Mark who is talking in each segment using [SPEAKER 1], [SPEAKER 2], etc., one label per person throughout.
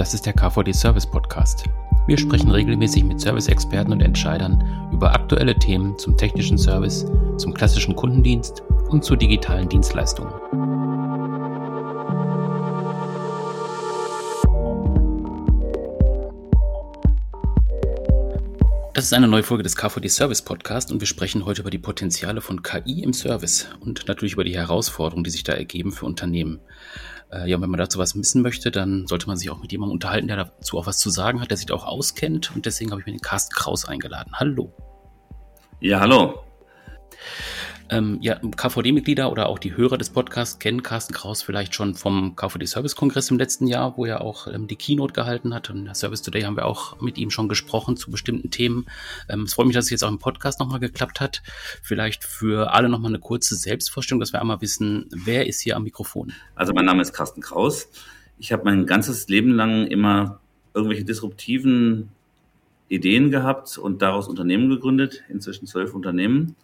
[SPEAKER 1] Das ist der KVD Service Podcast. Wir sprechen regelmäßig mit Service-Experten und Entscheidern über aktuelle Themen zum technischen Service, zum klassischen Kundendienst und zu digitalen Dienstleistungen. Das ist eine neue Folge des KVD Service Podcast und wir sprechen heute über die Potenziale von KI im Service und natürlich über die Herausforderungen, die sich da ergeben für Unternehmen. Äh, ja, wenn man dazu was wissen möchte, dann sollte man sich auch mit jemandem unterhalten, der dazu auch was zu sagen hat, der sich da auch auskennt und deswegen habe ich mir den Carsten Kraus eingeladen. Hallo.
[SPEAKER 2] Ja, hallo.
[SPEAKER 1] Ähm, ja, KVD-Mitglieder oder auch die Hörer des Podcasts kennen Carsten Kraus vielleicht schon vom KVD-Service-Kongress im letzten Jahr, wo er auch ähm, die Keynote gehalten hat. Und in der Service Today haben wir auch mit ihm schon gesprochen zu bestimmten Themen. Ähm, es freut mich, dass es jetzt auch im Podcast nochmal geklappt hat. Vielleicht für alle nochmal eine kurze Selbstvorstellung, dass wir einmal wissen, wer ist hier am Mikrofon?
[SPEAKER 2] Also mein Name ist Carsten Kraus. Ich habe mein ganzes Leben lang immer irgendwelche disruptiven Ideen gehabt und daraus Unternehmen gegründet, inzwischen zwölf Unternehmen.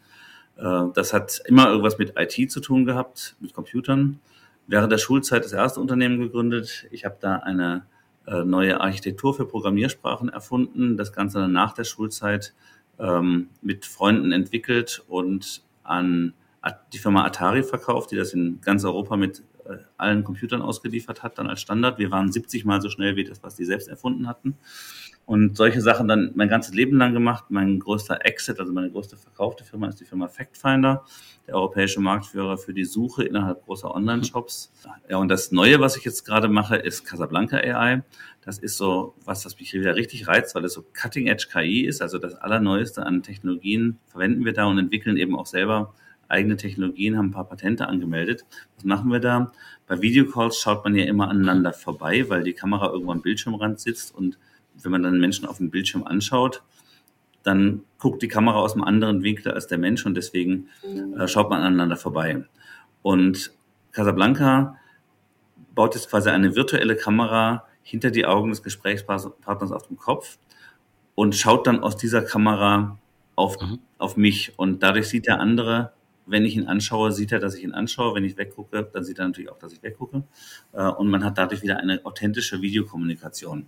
[SPEAKER 2] Äh, das hat immer irgendwas mit IT zu tun gehabt, mit Computern. Während der Schulzeit das erste Unternehmen gegründet. Ich habe da eine äh, neue Architektur für Programmiersprachen erfunden. Das Ganze dann nach der Schulzeit ähm, mit Freunden entwickelt und an die Firma Atari verkauft, die das in ganz Europa mit allen Computern ausgeliefert hat, dann als Standard. Wir waren 70 mal so schnell wie das, was die selbst erfunden hatten. Und solche Sachen dann mein ganzes Leben lang gemacht. Mein größter Exit, also meine größte verkaufte Firma ist die Firma FactFinder, der europäische Marktführer für die Suche innerhalb großer Online-Shops. Ja, und das Neue, was ich jetzt gerade mache, ist Casablanca AI. Das ist so was, das mich wieder richtig reizt, weil es so Cutting-Edge KI ist. Also das Allerneueste an Technologien verwenden wir da und entwickeln eben auch selber eigene Technologien, haben ein paar Patente angemeldet. Was machen wir da? Bei Videocalls schaut man ja immer aneinander vorbei, weil die Kamera irgendwo am Bildschirmrand sitzt und wenn man dann Menschen auf dem Bildschirm anschaut, dann guckt die Kamera aus einem anderen Winkel als der Mensch und deswegen äh, schaut man aneinander vorbei. Und Casablanca baut jetzt quasi eine virtuelle Kamera hinter die Augen des Gesprächspartners auf dem Kopf und schaut dann aus dieser Kamera auf, mhm. auf mich. Und dadurch sieht der andere, wenn ich ihn anschaue, sieht er, dass ich ihn anschaue. Wenn ich weggucke, dann sieht er natürlich auch, dass ich weggucke. Äh, und man hat dadurch wieder eine authentische Videokommunikation.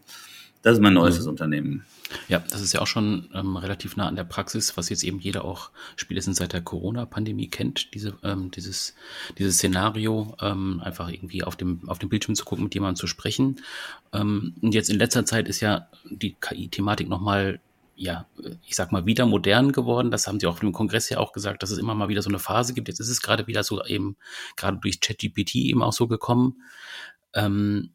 [SPEAKER 2] Das ist mein neuestes mhm. Unternehmen.
[SPEAKER 1] Ja, das ist ja auch schon ähm, relativ nah an der Praxis, was jetzt eben jeder auch spätestens seit der Corona-Pandemie kennt, diese, ähm, dieses, dieses Szenario, ähm, einfach irgendwie auf dem, auf dem Bildschirm zu gucken, mit jemandem zu sprechen. Ähm, und jetzt in letzter Zeit ist ja die KI-Thematik nochmal ja, ich sag mal, wieder modern geworden. Das haben sie auch im Kongress ja auch gesagt, dass es immer mal wieder so eine Phase gibt. Jetzt ist es gerade wieder so eben, gerade durch ChatGPT eben auch so gekommen. Ähm,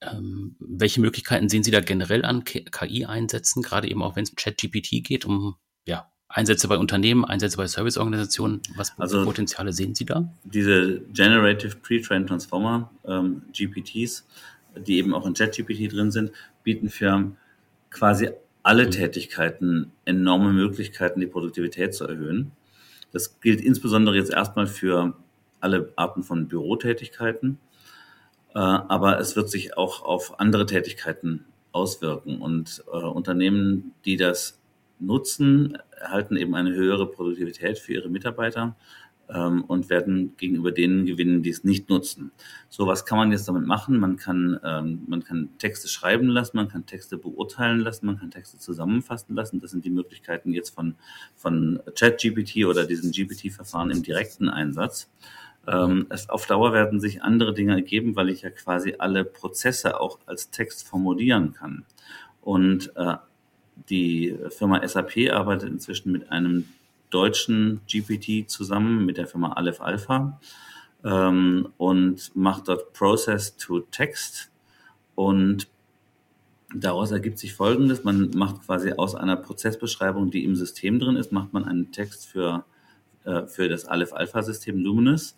[SPEAKER 1] ähm, welche Möglichkeiten sehen Sie da generell an KI-Einsätzen, gerade eben auch wenn es um ChatGPT geht, um ja, Einsätze bei Unternehmen, Einsätze bei Serviceorganisationen? Was also Potenziale sehen Sie da?
[SPEAKER 2] Diese Generative Pre-Trained Transformer, ähm, GPTs, die eben auch in ChatGPT drin sind, bieten für quasi alle mhm. Tätigkeiten enorme Möglichkeiten, die Produktivität zu erhöhen. Das gilt insbesondere jetzt erstmal für alle Arten von Bürotätigkeiten. Äh, aber es wird sich auch auf andere Tätigkeiten auswirken. Und äh, Unternehmen, die das nutzen, erhalten eben eine höhere Produktivität für ihre Mitarbeiter ähm, und werden gegenüber denen gewinnen, die es nicht nutzen. So was kann man jetzt damit machen. Man kann, ähm, man kann Texte schreiben lassen, man kann Texte beurteilen lassen, man kann Texte zusammenfassen lassen. Das sind die Möglichkeiten jetzt von, von ChatGPT oder diesem GPT-Verfahren im direkten Einsatz. Ähm, auf Dauer werden sich andere Dinge ergeben, weil ich ja quasi alle Prozesse auch als Text formulieren kann. Und äh, die Firma SAP arbeitet inzwischen mit einem deutschen GPT zusammen, mit der Firma Aleph Alpha ähm, und macht dort Process to Text. Und daraus ergibt sich Folgendes. Man macht quasi aus einer Prozessbeschreibung, die im System drin ist, macht man einen Text für äh, für das Aleph-Alpha-System Luminous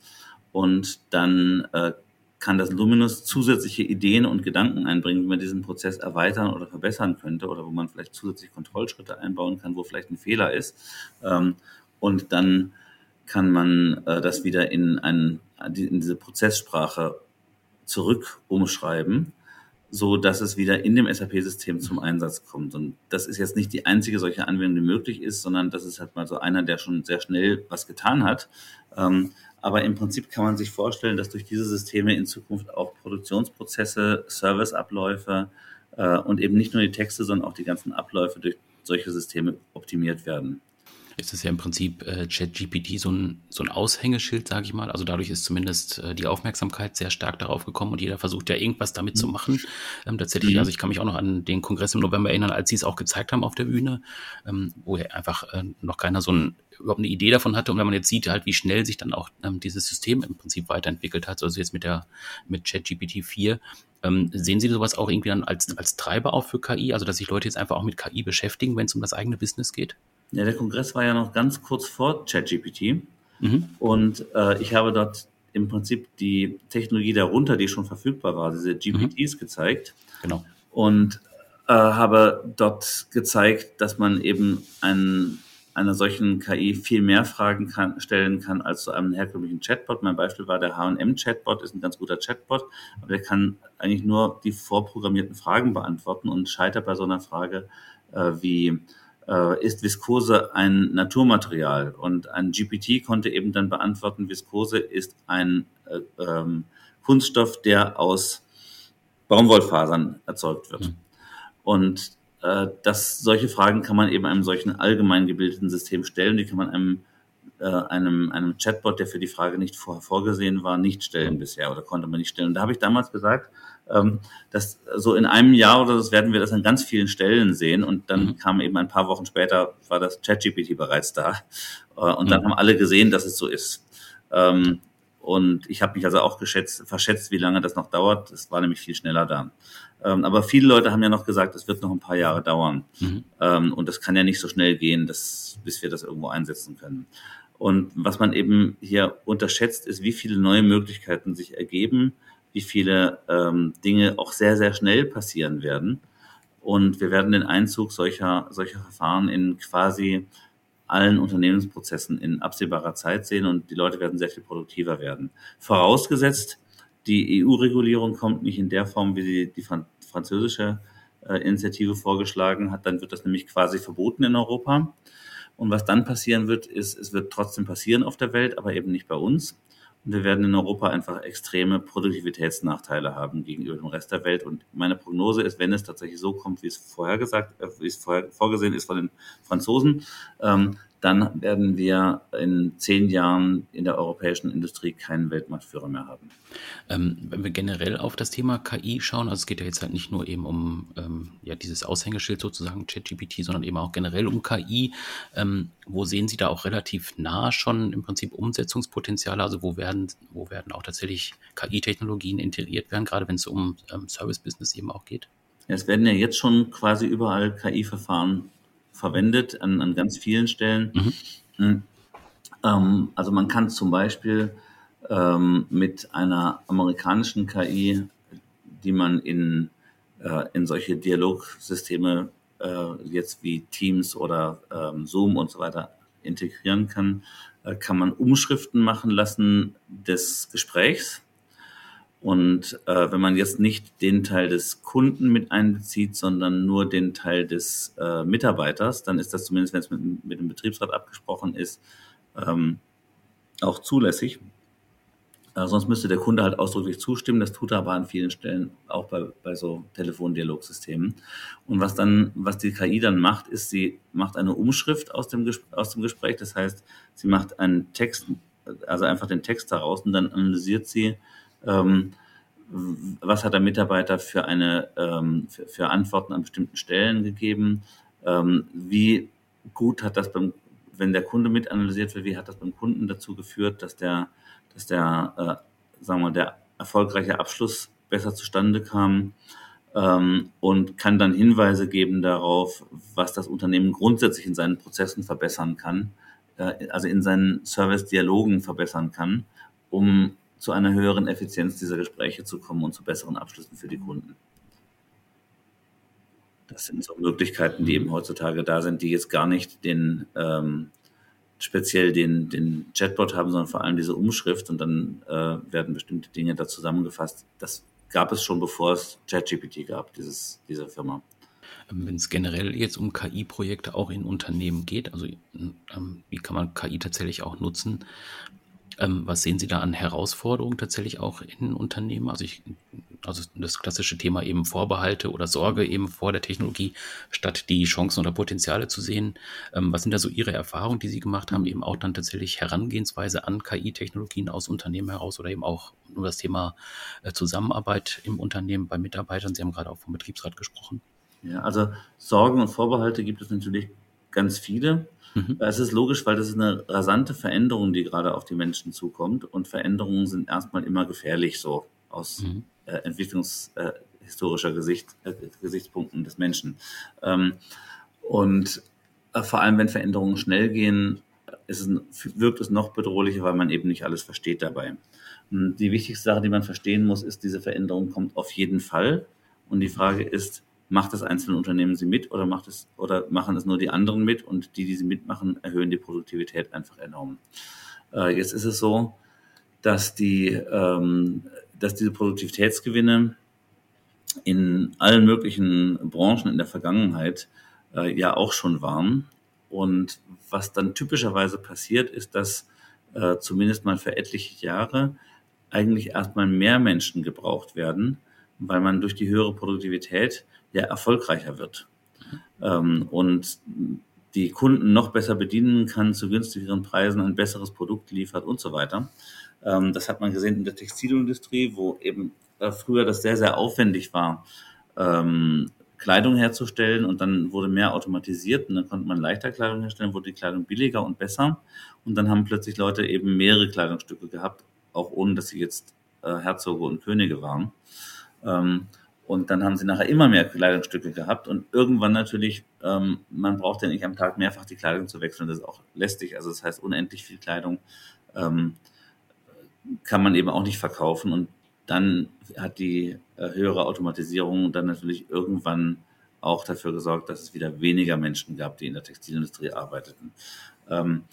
[SPEAKER 2] und dann äh, kann das Luminous zusätzliche Ideen und Gedanken einbringen, wie man diesen Prozess erweitern oder verbessern könnte oder wo man vielleicht zusätzlich Kontrollschritte einbauen kann, wo vielleicht ein Fehler ist. Ähm, und dann kann man äh, das wieder in, ein, in diese Prozesssprache zurück umschreiben so dass es wieder in dem SAP-System zum Einsatz kommt. Und das ist jetzt nicht die einzige solche Anwendung, die möglich ist, sondern das ist halt mal so einer, der schon sehr schnell was getan hat. Aber im Prinzip kann man sich vorstellen, dass durch diese Systeme in Zukunft auch Produktionsprozesse, Serviceabläufe äh, und eben nicht nur die Texte, sondern auch die ganzen Abläufe durch solche Systeme optimiert werden
[SPEAKER 1] ist es ja im Prinzip äh, ChatGPT so ein, so ein Aushängeschild, sage ich mal. Also dadurch ist zumindest äh, die Aufmerksamkeit sehr stark darauf gekommen und jeder versucht ja irgendwas damit mhm. zu machen. Ähm, tatsächlich, mhm. also ich kann mich auch noch an den Kongress im November erinnern, als sie es auch gezeigt haben auf der Bühne, ähm, wo ja einfach äh, noch keiner so ein überhaupt eine Idee davon hatte. Und wenn man jetzt sieht, halt, wie schnell sich dann auch ähm, dieses System im Prinzip weiterentwickelt hat, also jetzt mit der mit ChatGPT 4, ähm, sehen Sie sowas auch irgendwie dann als, als Treiber auch für KI, also dass sich Leute jetzt einfach auch mit KI beschäftigen, wenn es um das eigene Business geht?
[SPEAKER 2] Ja, der Kongress war ja noch ganz kurz vor ChatGPT. Mhm. Und äh, ich habe dort im Prinzip die Technologie darunter, die schon verfügbar war, diese GPTs mhm. gezeigt.
[SPEAKER 1] Genau.
[SPEAKER 2] Und äh, habe dort gezeigt, dass man eben einen, einer solchen KI viel mehr Fragen kann, stellen kann als zu einem herkömmlichen Chatbot. Mein Beispiel war der H&M-Chatbot, ist ein ganz guter Chatbot, aber der kann eigentlich nur die vorprogrammierten Fragen beantworten und scheitert bei so einer Frage äh, wie äh, ist Viskose ein Naturmaterial? Und ein GPT konnte eben dann beantworten, Viskose ist ein äh, ähm, Kunststoff, der aus Baumwollfasern erzeugt wird. Mhm. Und äh, das, solche Fragen kann man eben einem solchen allgemein gebildeten System stellen. Die kann man einem, äh, einem, einem Chatbot, der für die Frage nicht vorher vorgesehen war, nicht stellen bisher oder konnte man nicht stellen. Und da habe ich damals gesagt, ähm, das so in einem Jahr oder das werden wir das an ganz vielen Stellen sehen. Und dann mhm. kam eben ein paar Wochen später, war das ChatGPT bereits da. Äh, und dann mhm. haben alle gesehen, dass es so ist. Ähm, und ich habe mich also auch geschätzt, verschätzt, wie lange das noch dauert. Es war nämlich viel schneller da. Ähm, aber viele Leute haben ja noch gesagt, es wird noch ein paar Jahre dauern. Mhm. Ähm, und das kann ja nicht so schnell gehen, dass, bis wir das irgendwo einsetzen können. Und was man eben hier unterschätzt, ist, wie viele neue Möglichkeiten sich ergeben, wie viele ähm, Dinge auch sehr, sehr schnell passieren werden. Und wir werden den Einzug solcher, solcher Verfahren in quasi allen Unternehmensprozessen in absehbarer Zeit sehen und die Leute werden sehr viel produktiver werden. Vorausgesetzt, die EU-Regulierung kommt nicht in der Form, wie sie die französische äh, Initiative vorgeschlagen hat, dann wird das nämlich quasi verboten in Europa. Und was dann passieren wird, ist, es wird trotzdem passieren auf der Welt, aber eben nicht bei uns. Wir werden in Europa einfach extreme Produktivitätsnachteile haben gegenüber dem Rest der Welt. Und meine Prognose ist, wenn es tatsächlich so kommt, wie es vorher gesagt, äh, wie es vorher vorgesehen ist von den Franzosen, ähm, dann werden wir in zehn Jahren in der europäischen Industrie keinen Weltmarktführer mehr haben.
[SPEAKER 1] Ähm, wenn wir generell auf das Thema KI schauen, also es geht ja jetzt halt nicht nur eben um ähm, ja, dieses Aushängeschild sozusagen, ChatGPT, sondern eben auch generell um KI. Ähm, wo sehen Sie da auch relativ nah schon im Prinzip Umsetzungspotenziale? Also wo werden, wo werden auch tatsächlich KI-Technologien integriert werden, gerade wenn es um ähm, Service-Business eben auch geht?
[SPEAKER 2] es werden ja jetzt schon quasi überall KI-Verfahren verwendet an, an ganz vielen Stellen. Mhm. Hm. Ähm, also man kann zum Beispiel ähm, mit einer amerikanischen KI, die man in, äh, in solche Dialogsysteme äh, jetzt wie Teams oder ähm, Zoom und so weiter integrieren kann, äh, kann man Umschriften machen lassen des Gesprächs und äh, wenn man jetzt nicht den Teil des Kunden mit einbezieht, sondern nur den Teil des äh, Mitarbeiters, dann ist das zumindest, wenn es mit, mit dem Betriebsrat abgesprochen ist, ähm, auch zulässig. Äh, sonst müsste der Kunde halt ausdrücklich zustimmen. Das tut er aber an vielen Stellen auch bei, bei so Telefondialogsystemen. Und was dann, was die KI dann macht, ist, sie macht eine Umschrift aus dem, aus dem Gespräch. Das heißt, sie macht einen Text, also einfach den Text daraus und dann analysiert sie, ähm, was hat der Mitarbeiter für eine ähm, für, für, Antworten an bestimmten Stellen gegeben? Ähm, wie gut hat das beim, wenn der Kunde mit analysiert wird, wie hat das beim Kunden dazu geführt, dass der, dass der, äh, sagen wir, der erfolgreiche Abschluss besser zustande kam? Ähm, und kann dann Hinweise geben darauf, was das Unternehmen grundsätzlich in seinen Prozessen verbessern kann, äh, also in seinen Service-Dialogen verbessern kann, um zu einer höheren Effizienz dieser Gespräche zu kommen und zu besseren Abschlüssen für die Kunden. Das sind so Möglichkeiten, die eben heutzutage da sind, die jetzt gar nicht den ähm, speziell den, den Chatbot haben, sondern vor allem diese Umschrift und dann äh, werden bestimmte Dinge da zusammengefasst. Das gab es schon, bevor es ChatGPT gab, dieses, diese Firma.
[SPEAKER 1] Wenn es generell jetzt um KI-Projekte auch in Unternehmen geht, also ähm, wie kann man KI tatsächlich auch nutzen? Ähm, was sehen Sie da an Herausforderungen tatsächlich auch in Unternehmen? Also ich also das klassische Thema eben Vorbehalte oder Sorge eben vor der Technologie, statt die Chancen oder Potenziale zu sehen. Ähm, was sind da so Ihre Erfahrungen, die Sie gemacht haben, eben auch dann tatsächlich Herangehensweise an KI-Technologien aus Unternehmen heraus oder eben auch nur das Thema äh, Zusammenarbeit im Unternehmen bei Mitarbeitern? Sie haben gerade auch vom Betriebsrat gesprochen.
[SPEAKER 2] Ja, also Sorgen und Vorbehalte gibt es natürlich ganz viele. Mhm. Es ist logisch, weil das ist eine rasante Veränderung, die gerade auf die Menschen zukommt. Und Veränderungen sind erstmal immer gefährlich, so aus mhm. äh, entwicklungshistorischer äh, Gesicht, äh, Gesichtspunkten des Menschen. Ähm, und äh, vor allem, wenn Veränderungen schnell gehen, es, wirkt es noch bedrohlicher, weil man eben nicht alles versteht dabei. Und die wichtigste Sache, die man verstehen muss, ist, diese Veränderung kommt auf jeden Fall. Und die Frage ist, macht das einzelne Unternehmen sie mit oder macht es oder machen es nur die anderen mit und die, die sie mitmachen, erhöhen die Produktivität einfach enorm. Äh, jetzt ist es so, dass die, ähm, dass diese Produktivitätsgewinne in allen möglichen Branchen in der Vergangenheit äh, ja auch schon waren. Und was dann typischerweise passiert, ist, dass äh, zumindest mal für etliche Jahre eigentlich erstmal mehr Menschen gebraucht werden, weil man durch die höhere Produktivität ja erfolgreicher wird ähm, und die Kunden noch besser bedienen kann, zu günstigeren Preisen ein besseres Produkt liefert und so weiter. Ähm, das hat man gesehen in der Textilindustrie, wo eben äh, früher das sehr, sehr aufwendig war, ähm, Kleidung herzustellen und dann wurde mehr automatisiert und dann konnte man leichter Kleidung herstellen, wurde die Kleidung billiger und besser und dann haben plötzlich Leute eben mehrere Kleidungsstücke gehabt, auch ohne dass sie jetzt äh, Herzoge und Könige waren. Ähm, und dann haben sie nachher immer mehr Kleidungsstücke gehabt und irgendwann natürlich, ähm, man braucht ja nicht am Tag mehrfach die Kleidung zu wechseln, das ist auch lästig, also das heißt unendlich viel Kleidung ähm, kann man eben auch nicht verkaufen und dann hat die äh, höhere Automatisierung dann natürlich irgendwann auch dafür gesorgt, dass es wieder weniger Menschen gab, die in der Textilindustrie arbeiteten. Ähm,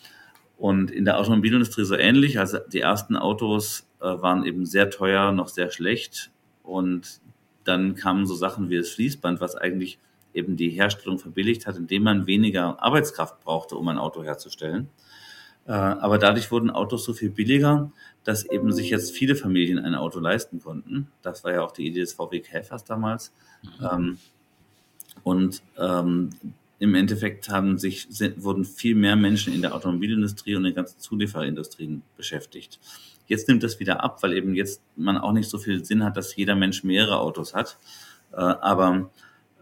[SPEAKER 2] und in der Automobilindustrie so ähnlich. Also die ersten Autos äh, waren eben sehr teuer, noch sehr schlecht. Und dann kamen so Sachen wie das Fließband, was eigentlich eben die Herstellung verbilligt hat, indem man weniger Arbeitskraft brauchte, um ein Auto herzustellen. Äh, aber dadurch wurden Autos so viel billiger, dass eben sich jetzt viele Familien ein Auto leisten konnten. Das war ja auch die Idee des VW Käfers damals. Mhm. Ähm, und ähm, im Endeffekt haben sich, wurden viel mehr Menschen in der Automobilindustrie und in den ganzen Zulieferindustrien beschäftigt. Jetzt nimmt das wieder ab, weil eben jetzt man auch nicht so viel Sinn hat, dass jeder Mensch mehrere Autos hat. Äh, aber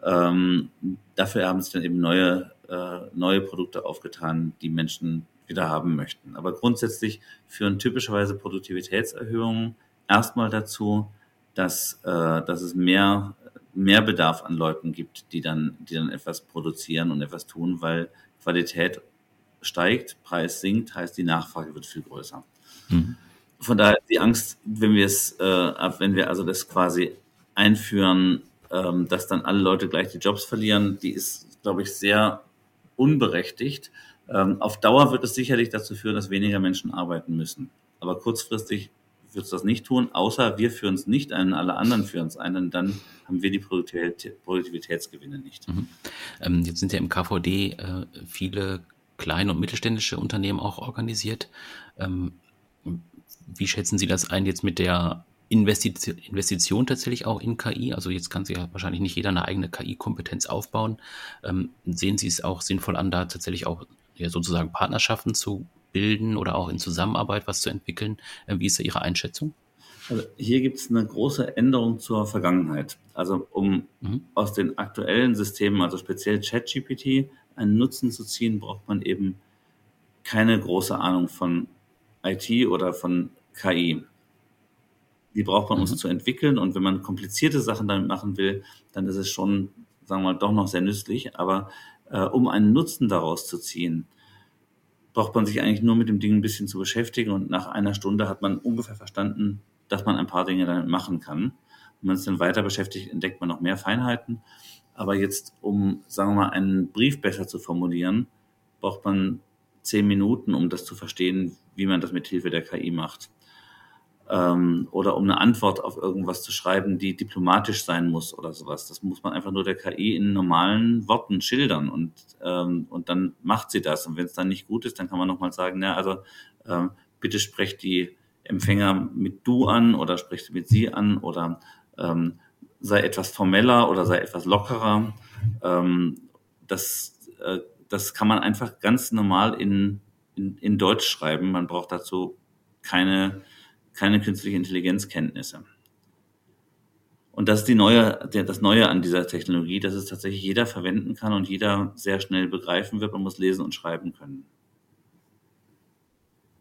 [SPEAKER 2] ähm, dafür haben sich dann eben neue, äh, neue Produkte aufgetan, die Menschen wieder haben möchten. Aber grundsätzlich führen typischerweise Produktivitätserhöhungen erstmal dazu, dass, äh, dass es mehr, mehr Bedarf an Leuten gibt, die dann, die dann etwas produzieren und etwas tun, weil Qualität steigt, Preis sinkt, heißt die Nachfrage wird viel größer. Mhm von daher die Angst, wenn wir es, äh, wenn wir also das quasi einführen, ähm, dass dann alle Leute gleich die Jobs verlieren, die ist, glaube ich, sehr unberechtigt. Ähm, auf Dauer wird es sicherlich dazu führen, dass weniger Menschen arbeiten müssen. Aber kurzfristig wird es das nicht tun, außer wir führen es nicht ein, alle anderen führen es ein, dann haben wir die Produktivitätsgewinne nicht. Mhm.
[SPEAKER 1] Ähm, jetzt sind ja im KVD äh, viele kleine und mittelständische Unternehmen auch organisiert. Ähm, wie schätzen Sie das ein jetzt mit der Investition, Investition tatsächlich auch in KI? Also jetzt kann sich ja wahrscheinlich nicht jeder eine eigene KI-Kompetenz aufbauen. Ähm, sehen Sie es auch sinnvoll an, da tatsächlich auch ja, sozusagen Partnerschaften zu bilden oder auch in Zusammenarbeit was zu entwickeln? Äh, wie ist da Ihre Einschätzung?
[SPEAKER 2] Also hier gibt es eine große Änderung zur Vergangenheit. Also um mhm. aus den aktuellen Systemen, also speziell ChatGPT, einen Nutzen zu ziehen, braucht man eben keine große Ahnung von IT oder von KI. Die braucht man, um mhm. es zu entwickeln. Und wenn man komplizierte Sachen damit machen will, dann ist es schon, sagen wir mal, doch noch sehr nützlich. Aber äh, um einen Nutzen daraus zu ziehen, braucht man sich eigentlich nur mit dem Ding ein bisschen zu beschäftigen. Und nach einer Stunde hat man ungefähr verstanden, dass man ein paar Dinge damit machen kann. Wenn man es dann weiter beschäftigt, entdeckt man noch mehr Feinheiten. Aber jetzt, um, sagen wir mal, einen Brief besser zu formulieren, braucht man zehn Minuten, um das zu verstehen, wie man das mit Hilfe der KI macht. Ähm, oder um eine Antwort auf irgendwas zu schreiben, die diplomatisch sein muss oder sowas. Das muss man einfach nur der KI in normalen Worten schildern und, ähm, und dann macht sie das. Und wenn es dann nicht gut ist, dann kann man nochmal sagen, ja, also ähm, bitte sprecht die Empfänger mit du an oder sprecht mit sie an oder ähm, sei etwas formeller oder sei etwas lockerer. Ähm, das, äh, das kann man einfach ganz normal in, in, in Deutsch schreiben. Man braucht dazu keine, keine künstliche Intelligenzkenntnisse. Und das ist die neue, das Neue an dieser Technologie, dass es tatsächlich jeder verwenden kann und jeder sehr schnell begreifen wird. Man muss lesen und schreiben können.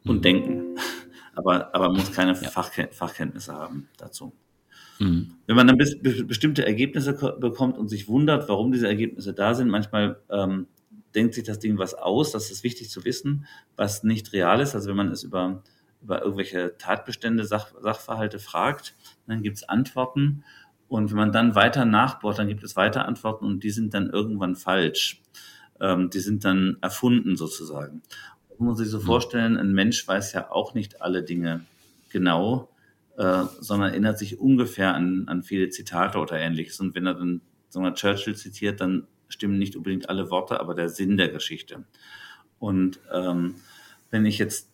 [SPEAKER 2] Und mhm. denken. Aber, aber man muss keine ja. Fachkenntnisse haben dazu. Mhm. Wenn man dann bis, bestimmte Ergebnisse bekommt und sich wundert, warum diese Ergebnisse da sind, manchmal ähm, denkt sich das Ding was aus, das ist wichtig zu wissen, was nicht real ist. Also wenn man es über, über irgendwelche Tatbestände, Sach, Sachverhalte fragt, dann gibt es Antworten. Und wenn man dann weiter nachbohrt, dann gibt es weiter Antworten und die sind dann irgendwann falsch. Ähm, die sind dann erfunden sozusagen. Das muss man sich so mhm. vorstellen, ein Mensch weiß ja auch nicht alle Dinge genau äh, sondern erinnert sich ungefähr an, an viele Zitate oder ähnliches. Und wenn er dann sagen wir, Churchill zitiert, dann stimmen nicht unbedingt alle Worte, aber der Sinn der Geschichte. Und ähm, wenn ich jetzt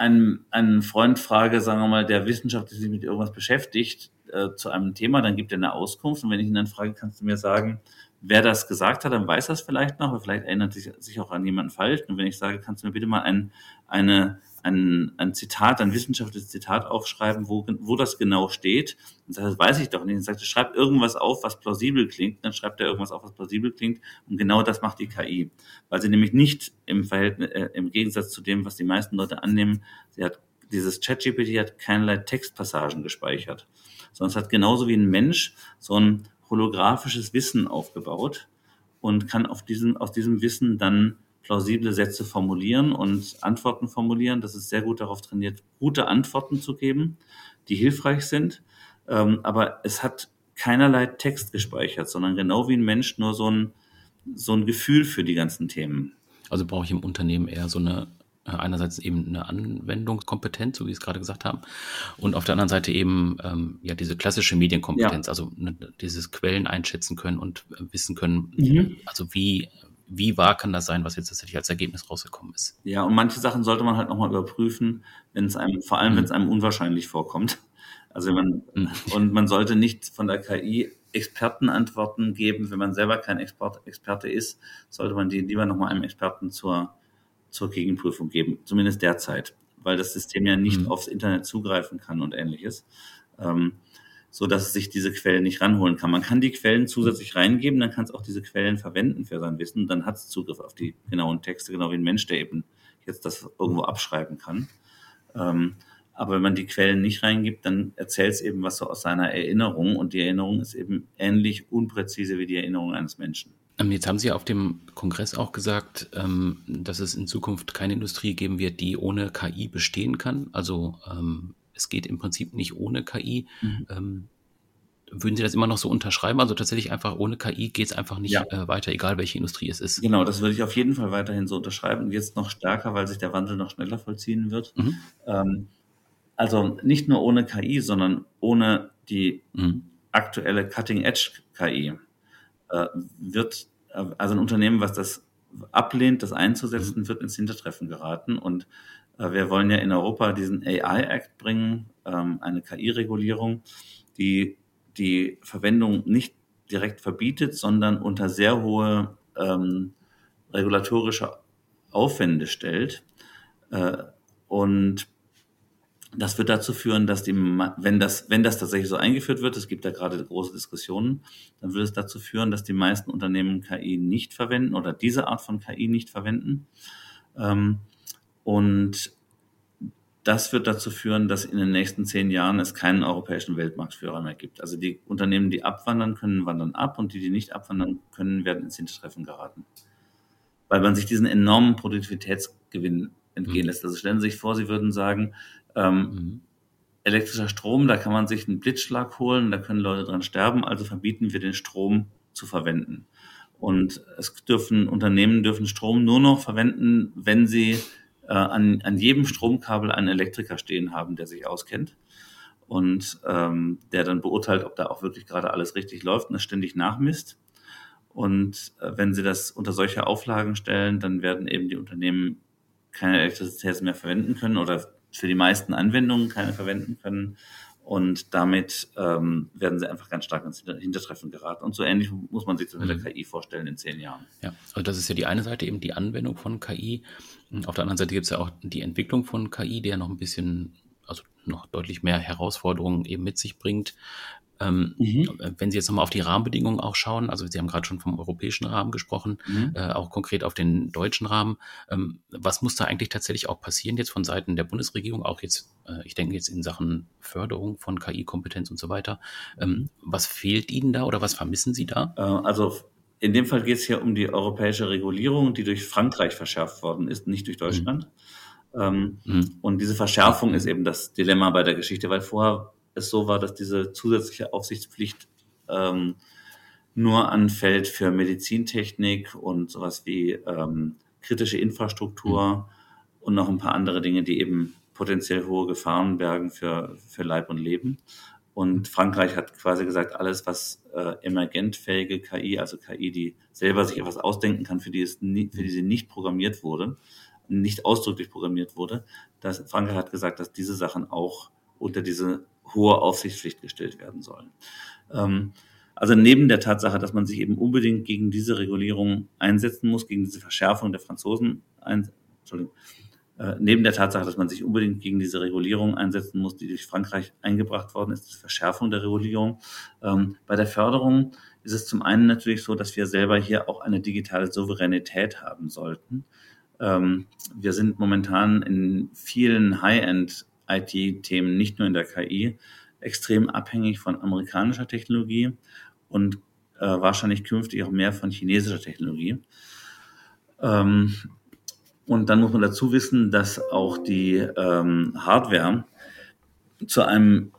[SPEAKER 2] einen, einen Freund frage, sagen wir mal, der wissenschaftlich sich mit irgendwas beschäftigt, äh, zu einem Thema, dann gibt er eine Auskunft. Und wenn ich ihn dann frage, kannst du mir sagen, wer das gesagt hat, dann weiß es vielleicht noch, aber vielleicht erinnert sich, sich auch an jemanden falsch. Und wenn ich sage, kannst du mir bitte mal ein, eine ein, ein Zitat, ein wissenschaftliches Zitat aufschreiben, wo, wo das genau steht. Und das weiß ich doch nicht. Und sagt, schreibt irgendwas auf, was plausibel klingt. Dann schreibt er irgendwas auf, was plausibel klingt. Und genau das macht die KI. Weil sie nämlich nicht im Verhältnis, äh, im Gegensatz zu dem, was die meisten Leute annehmen, sie hat, dieses ChatGPT hat keinerlei Textpassagen gespeichert. Sondern es hat genauso wie ein Mensch so ein holographisches Wissen aufgebaut und kann auf diesem, aus diesem Wissen dann plausible Sätze formulieren und Antworten formulieren. Das ist sehr gut darauf trainiert, gute Antworten zu geben, die hilfreich sind. Ähm, aber es hat keinerlei Text gespeichert, sondern genau wie ein Mensch nur so ein, so ein Gefühl für die ganzen Themen.
[SPEAKER 1] Also brauche ich im Unternehmen eher so eine äh, einerseits eben eine Anwendungskompetenz, so wie Sie es gerade gesagt haben, und auf der anderen Seite eben ähm, ja diese klassische Medienkompetenz, ja. also ne, dieses Quellen einschätzen können und äh, wissen können, mhm. also wie wie wahr kann das sein, was jetzt tatsächlich als Ergebnis rausgekommen ist.
[SPEAKER 2] Ja, und manche Sachen sollte man halt nochmal überprüfen, wenn es einem, vor allem mhm. wenn es einem unwahrscheinlich vorkommt. Also man, mhm. und man sollte nicht von der KI Expertenantworten geben, wenn man selber kein Expert, Experte ist, sollte man die lieber nochmal einem Experten zur, zur Gegenprüfung geben, zumindest derzeit, weil das System ja nicht mhm. aufs Internet zugreifen kann und ähnliches. Ähm, so dass es sich diese Quellen nicht ranholen kann. Man kann die Quellen zusätzlich reingeben, dann kann es auch diese Quellen verwenden für sein Wissen, dann hat es Zugriff auf die genauen Texte, genau wie ein Mensch, der eben jetzt das irgendwo abschreiben kann. Ähm, aber wenn man die Quellen nicht reingibt, dann erzählt es eben was so aus seiner Erinnerung und die Erinnerung ist eben ähnlich unpräzise wie die Erinnerung eines Menschen.
[SPEAKER 1] Ähm, jetzt haben Sie auf dem Kongress auch gesagt, ähm, dass es in Zukunft keine Industrie geben wird, die ohne KI bestehen kann. Also es geht im Prinzip nicht ohne KI. Mhm. Ähm, würden Sie das immer noch so unterschreiben? Also tatsächlich einfach ohne KI geht es einfach nicht ja. äh, weiter, egal welche Industrie es ist.
[SPEAKER 2] Genau, das würde ich auf jeden Fall weiterhin so unterschreiben und jetzt noch stärker, weil sich der Wandel noch schneller vollziehen wird. Mhm. Ähm, also nicht nur ohne KI, sondern ohne die mhm. aktuelle Cutting-Edge-KI äh, wird, äh, also ein Unternehmen, was das ablehnt, das einzusetzen, mhm. wird ins Hintertreffen geraten und wir wollen ja in Europa diesen AI-Act bringen, ähm, eine KI-Regulierung, die die Verwendung nicht direkt verbietet, sondern unter sehr hohe ähm, regulatorische Aufwände stellt. Äh, und das wird dazu führen, dass die, wenn das, wenn das tatsächlich so eingeführt wird, es gibt da gerade große Diskussionen, dann wird es dazu führen, dass die meisten Unternehmen KI nicht verwenden oder diese Art von KI nicht verwenden. Ähm, und das wird dazu führen, dass in den nächsten zehn Jahren es keinen europäischen Weltmarktführer mehr gibt. Also die Unternehmen, die abwandern können, wandern ab und die, die nicht abwandern können, werden ins Hintertreffen geraten. Weil man sich diesen enormen Produktivitätsgewinn entgehen mhm. lässt. Also stellen Sie sich vor, Sie würden sagen, ähm, mhm. elektrischer Strom, da kann man sich einen Blitzschlag holen, da können Leute dran sterben, also verbieten wir den Strom zu verwenden. Und es dürfen, Unternehmen dürfen Strom nur noch verwenden, wenn sie äh, an, an jedem Stromkabel einen Elektriker stehen haben, der sich auskennt und ähm, der dann beurteilt, ob da auch wirklich gerade alles richtig läuft und das ständig nachmisst. Und äh, wenn sie das unter solche Auflagen stellen, dann werden eben die Unternehmen keine Elektrizität mehr verwenden können oder für die meisten Anwendungen keine verwenden können. Und damit ähm, werden sie einfach ganz stark ins Hintertreffen geraten. Und so ähnlich muss man sich das mit der mhm. KI vorstellen in zehn Jahren.
[SPEAKER 1] Ja, also das ist ja die eine Seite, eben die Anwendung von KI. Auf der anderen Seite gibt es ja auch die Entwicklung von KI, der noch ein bisschen, also noch deutlich mehr Herausforderungen eben mit sich bringt. Ähm, mhm. Wenn Sie jetzt nochmal auf die Rahmenbedingungen auch schauen, also Sie haben gerade schon vom europäischen Rahmen gesprochen, mhm. äh, auch konkret auf den deutschen Rahmen. Ähm, was muss da eigentlich tatsächlich auch passieren jetzt von Seiten der Bundesregierung, auch jetzt, äh, ich denke jetzt in Sachen Förderung von KI-Kompetenz und so weiter. Ähm, mhm. was fehlt Ihnen da oder was vermissen Sie da?
[SPEAKER 2] Äh, also in dem Fall geht es hier um die europäische Regulierung, die durch Frankreich verschärft worden ist, nicht durch Deutschland. Mhm. Ähm, mhm. Und diese Verschärfung ist eben das Dilemma bei der Geschichte, weil vorher es so war, dass diese zusätzliche Aufsichtspflicht ähm, nur anfällt für Medizintechnik und sowas wie ähm, kritische Infrastruktur mhm. und noch ein paar andere Dinge, die eben potenziell hohe Gefahren bergen für, für Leib und Leben. Und Frankreich hat quasi gesagt, alles, was äh, emergentfähige KI, also KI, die selber sich etwas ausdenken kann, für die, es nie, für die sie nicht programmiert wurde, nicht ausdrücklich programmiert wurde, dass Frankreich hat gesagt, dass diese Sachen auch unter diese hohe Aufsichtspflicht gestellt werden sollen. Ähm, also neben der Tatsache, dass man sich eben unbedingt gegen diese Regulierung einsetzen muss, gegen diese Verschärfung der Franzosen, ein, Entschuldigung, äh, neben der Tatsache, dass man sich unbedingt gegen diese Regulierung einsetzen muss, die durch Frankreich eingebracht worden ist, die Verschärfung der Regulierung. Ähm, bei der Förderung ist es zum einen natürlich so, dass wir selber hier auch eine digitale Souveränität haben sollten. Ähm, wir sind momentan in vielen High-End IT-Themen, nicht nur in der KI, extrem abhängig von amerikanischer Technologie und äh, wahrscheinlich künftig auch mehr von chinesischer Technologie. Ähm, und dann muss man dazu wissen, dass auch die ähm, Hardware zu einem,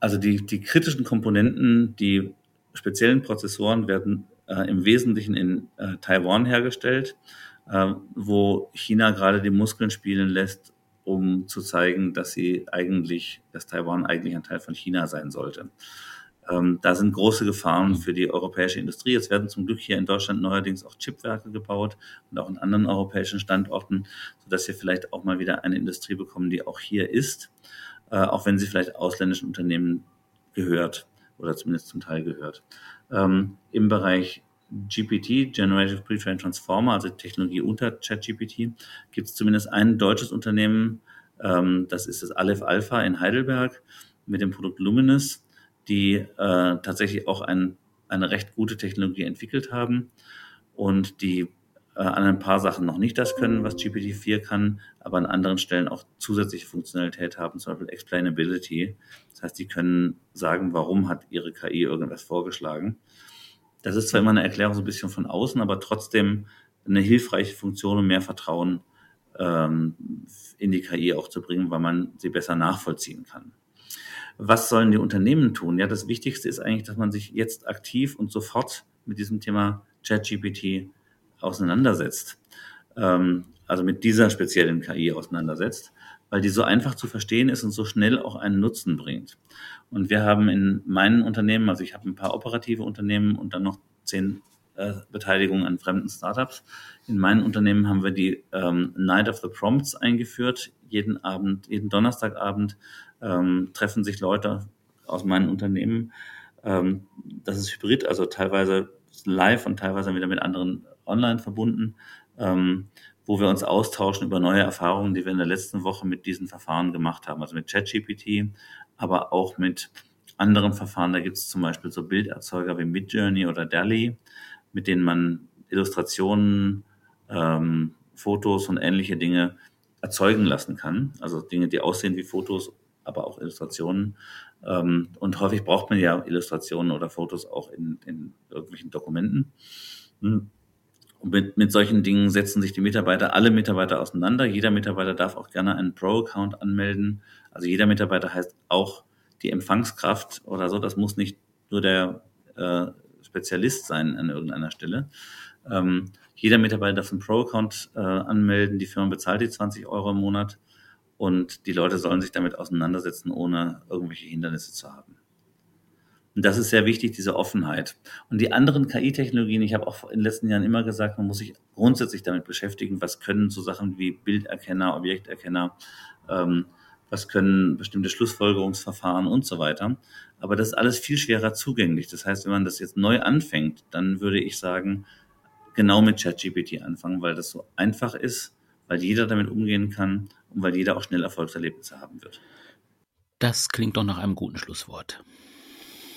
[SPEAKER 2] also die, die kritischen Komponenten, die speziellen Prozessoren werden äh, im Wesentlichen in äh, Taiwan hergestellt, wo China gerade die Muskeln spielen lässt, um zu zeigen, dass sie eigentlich, dass Taiwan eigentlich ein Teil von China sein sollte. Ähm, da sind große Gefahren für die europäische Industrie. Es werden zum Glück hier in Deutschland neuerdings auch Chipwerke gebaut und auch in anderen europäischen Standorten, sodass wir vielleicht auch mal wieder eine Industrie bekommen, die auch hier ist, äh, auch wenn sie vielleicht ausländischen Unternehmen gehört oder zumindest zum Teil gehört. Ähm, Im Bereich GPT, Generative Pre-Trained Transformer, also Technologie unter ChatGPT, gibt es zumindest ein deutsches Unternehmen, ähm, das ist das Aleph Alpha in Heidelberg mit dem Produkt Luminous, die äh, tatsächlich auch ein, eine recht gute Technologie entwickelt haben und die äh, an ein paar Sachen noch nicht das können, was GPT-4 kann, aber an anderen Stellen auch zusätzliche Funktionalität haben, zum Beispiel Explainability. Das heißt, die können sagen, warum hat ihre KI irgendwas vorgeschlagen. Das ist zwar immer eine Erklärung so ein bisschen von außen, aber trotzdem eine hilfreiche Funktion, um mehr Vertrauen ähm, in die KI auch zu bringen, weil man sie besser nachvollziehen kann. Was sollen die Unternehmen tun? Ja, das Wichtigste ist eigentlich, dass man sich jetzt aktiv und sofort mit diesem Thema ChatGPT auseinandersetzt. Ähm, also mit dieser speziellen KI auseinandersetzt, weil die so einfach zu verstehen ist und so schnell auch einen Nutzen bringt. Und wir haben in meinen Unternehmen, also ich habe ein paar operative Unternehmen und dann noch zehn äh, Beteiligungen an fremden Startups. In meinen Unternehmen haben wir die ähm, Night of the Prompts eingeführt. Jeden Abend, jeden Donnerstagabend ähm, treffen sich Leute aus meinen Unternehmen. Ähm, das ist hybrid, also teilweise live und teilweise wieder mit anderen online verbunden, ähm, wo wir uns austauschen über neue Erfahrungen, die wir in der letzten Woche mit diesen Verfahren gemacht haben, also mit ChatGPT, aber auch mit anderen Verfahren. Da gibt es zum Beispiel so Bilderzeuger wie Midjourney oder DALI, mit denen man Illustrationen, ähm, Fotos und ähnliche Dinge erzeugen lassen kann. Also Dinge, die aussehen wie Fotos, aber auch Illustrationen. Ähm, und häufig braucht man ja Illustrationen oder Fotos auch in, in irgendwelchen Dokumenten. Hm. Und mit, mit solchen Dingen setzen sich die Mitarbeiter, alle Mitarbeiter auseinander. Jeder Mitarbeiter darf auch gerne einen Pro-Account anmelden. Also jeder Mitarbeiter heißt auch die Empfangskraft oder so. Das muss nicht nur der äh, Spezialist sein an irgendeiner Stelle. Ähm, jeder Mitarbeiter darf einen Pro-Account äh, anmelden. Die Firma bezahlt die 20 Euro im Monat und die Leute sollen sich damit auseinandersetzen, ohne irgendwelche Hindernisse zu haben. Und das ist sehr wichtig, diese Offenheit. Und die anderen KI-Technologien, ich habe auch in den letzten Jahren immer gesagt, man muss sich grundsätzlich damit beschäftigen, was können so Sachen wie Bilderkenner, Objekterkenner, ähm, was können bestimmte Schlussfolgerungsverfahren und so weiter. Aber das ist alles viel schwerer zugänglich. Das heißt, wenn man das jetzt neu anfängt, dann würde ich sagen, genau mit ChatGPT anfangen, weil das so einfach ist, weil jeder damit umgehen kann und weil jeder auch schnell Erfolgserlebnisse haben wird.
[SPEAKER 1] Das klingt doch nach einem guten Schlusswort.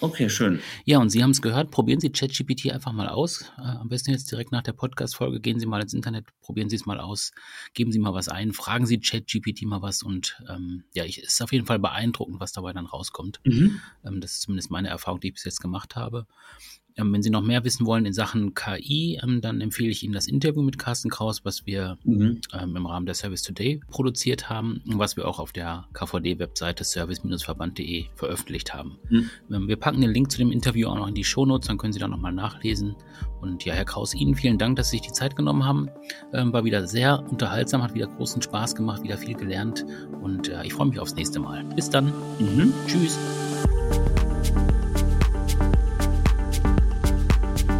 [SPEAKER 2] Okay, schön.
[SPEAKER 1] Ja, und Sie haben es gehört, probieren Sie ChatGPT einfach mal aus. Äh, am besten jetzt direkt nach der Podcast-Folge gehen Sie mal ins Internet, probieren Sie es mal aus, geben Sie mal was ein, fragen Sie ChatGPT mal was und ähm, ja, es ist auf jeden Fall beeindruckend, was dabei dann rauskommt. Mhm. Ähm, das ist zumindest meine Erfahrung, die ich bis jetzt gemacht habe. Ähm, wenn Sie noch mehr wissen wollen in Sachen KI, ähm, dann empfehle ich Ihnen das Interview mit Carsten Kraus, was wir mhm. ähm, im Rahmen der Service Today produziert haben und was wir auch auf der KVD-Webseite service-verband.de veröffentlicht haben. Mhm. Ähm, wir packen den Link zu dem Interview auch noch in die Shownotes, dann können Sie da nochmal nachlesen. Und ja, Herr Kraus, Ihnen vielen Dank, dass Sie sich die Zeit genommen haben. Ähm, war wieder sehr unterhaltsam, hat wieder großen Spaß gemacht, wieder viel gelernt und äh, ich freue mich aufs nächste Mal. Bis dann. Mhm. Tschüss.